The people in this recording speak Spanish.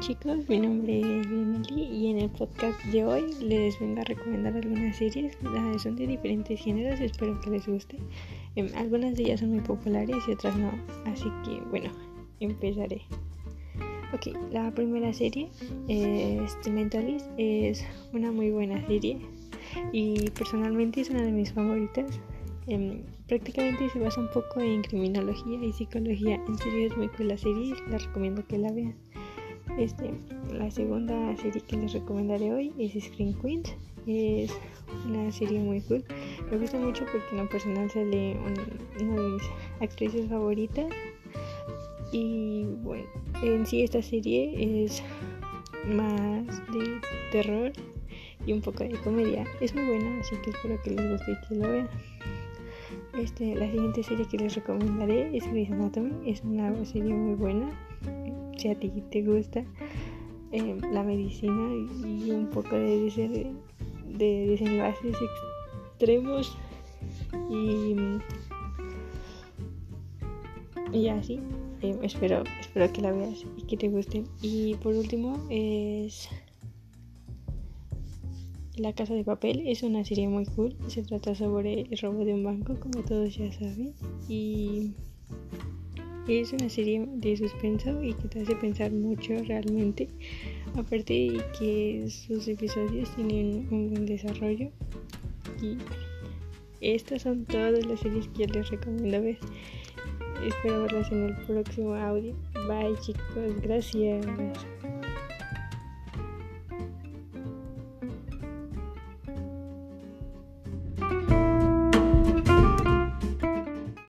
Chicos, mi nombre es Benelli y en el podcast de hoy les vengo a recomendar algunas series. Son de diferentes géneros, espero que les guste. Em, algunas de ellas son muy populares y otras no, así que bueno, empezaré. Ok, la primera serie es The Mentalist, es una muy buena serie y personalmente es una de mis favoritas. Em, prácticamente se basa un poco en criminología y psicología. En serio es muy cool la serie, les recomiendo que la vean. Este, la segunda serie que les recomendaré hoy es Screen Queens. Es una serie muy cool. Me gusta mucho porque en lo personal sale una de mis actrices favoritas. Y bueno, en sí esta serie es más de terror y un poco de comedia. Es muy buena, así que espero que les guste y que lo vean. Este, la siguiente serie que les recomendaré es Grey's Anatomy. Es una serie muy buena. Si a ti te gusta eh, la medicina y un poco de, de, de desenlaces extremos y, y así. Eh, espero, espero que la veas y que te guste. Y por último es la Casa de Papel es una serie muy cool. Se trata sobre el robo de un banco, como todos ya saben. Y es una serie de suspenso y que te hace pensar mucho realmente. Aparte de que sus episodios tienen un buen desarrollo. Y estas son todas las series que les recomiendo ver. Espero verlas en el próximo audio. Bye chicos, gracias.